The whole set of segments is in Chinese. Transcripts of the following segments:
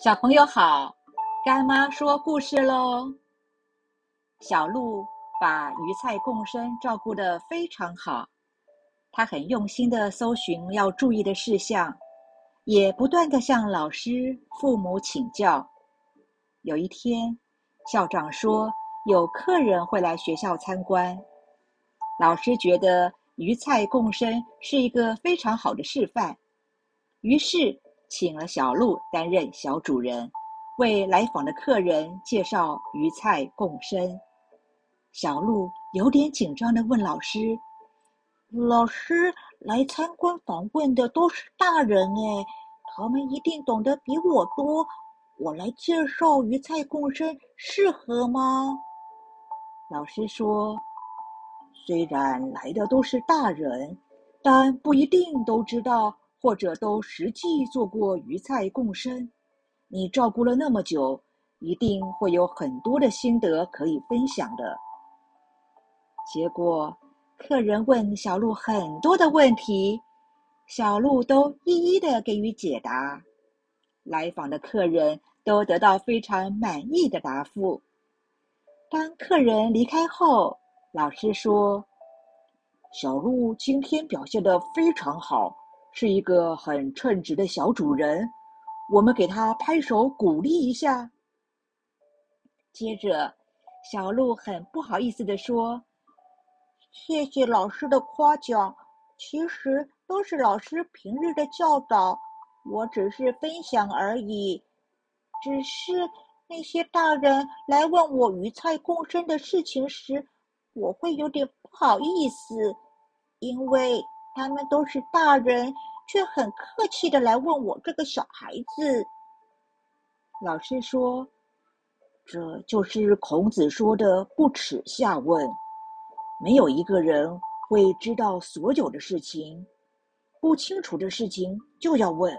小朋友好，干妈说故事喽。小鹿把鱼菜共生照顾得非常好，他很用心的搜寻要注意的事项，也不断的向老师、父母请教。有一天，校长说有客人会来学校参观，老师觉得鱼菜共生是一个非常好的示范，于是。请了小鹿担任小主人，为来访的客人介绍鱼菜共生。小鹿有点紧张的问老师：“老师，来参观访问的都是大人哎，他们一定懂得比我多。我来介绍鱼菜共生适合吗？”老师说：“虽然来的都是大人，但不一定都知道。”或者都实际做过鱼菜共生，你照顾了那么久，一定会有很多的心得可以分享的。结果，客人问小鹿很多的问题，小鹿都一一的给予解答，来访的客人都得到非常满意的答复。当客人离开后，老师说：“小鹿今天表现得非常好。”是一个很称职的小主人，我们给他拍手鼓励一下。接着，小鹿很不好意思地说：“谢谢老师的夸奖，其实都是老师平日的教导，我只是分享而已。只是那些大人来问我鱼菜共生的事情时，我会有点不好意思，因为……”他们都是大人，却很客气的来问我这个小孩子。老师说：“这就是孔子说的‘不耻下问’。没有一个人会知道所有的事情，不清楚的事情就要问。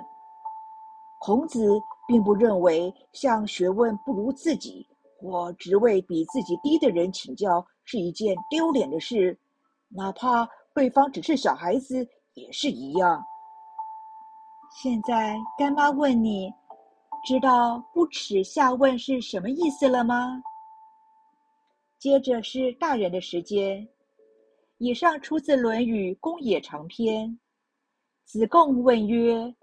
孔子并不认为向学问不如自己或职位比自己低的人请教是一件丢脸的事，哪怕……”对方只是小孩子，也是一样。现在干妈问你，知道“不耻下问”是什么意思了吗？接着是大人的时间。以上出自《论语·公冶长篇》。子贡问曰：“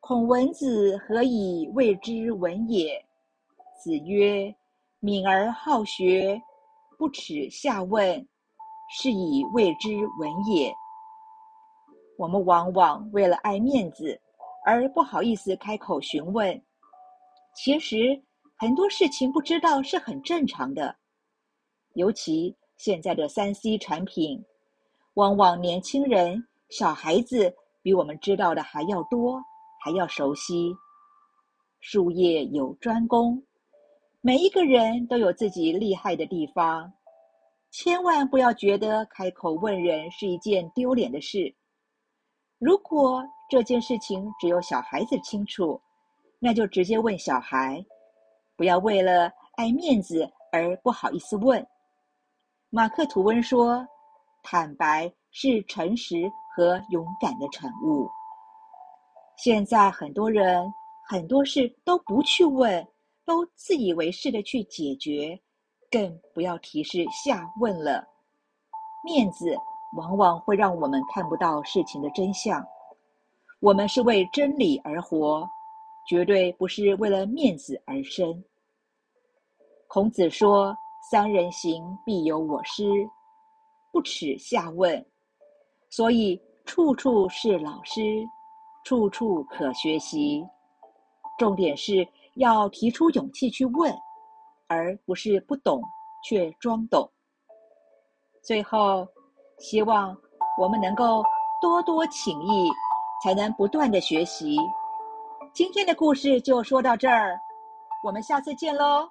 孔文子何以谓之文也？”子曰：“敏而好学，不耻下问。”是以谓之文也。我们往往为了爱面子而不好意思开口询问，其实很多事情不知道是很正常的。尤其现在的三 C 产品，往往年轻人、小孩子比我们知道的还要多，还要熟悉。术业有专攻，每一个人都有自己厉害的地方。千万不要觉得开口问人是一件丢脸的事。如果这件事情只有小孩子清楚，那就直接问小孩，不要为了爱面子而不好意思问。马克吐温说：“坦白是诚实和勇敢的产物。”现在很多人很多事都不去问，都自以为是的去解决。更不要提示下问了，面子往往会让我们看不到事情的真相。我们是为真理而活，绝对不是为了面子而生。孔子说：“三人行，必有我师。”不耻下问，所以处处是老师，处处可学习。重点是要提出勇气去问。而不是不懂却装懂。最后，希望我们能够多多请益，才能不断的学习。今天的故事就说到这儿，我们下次见喽。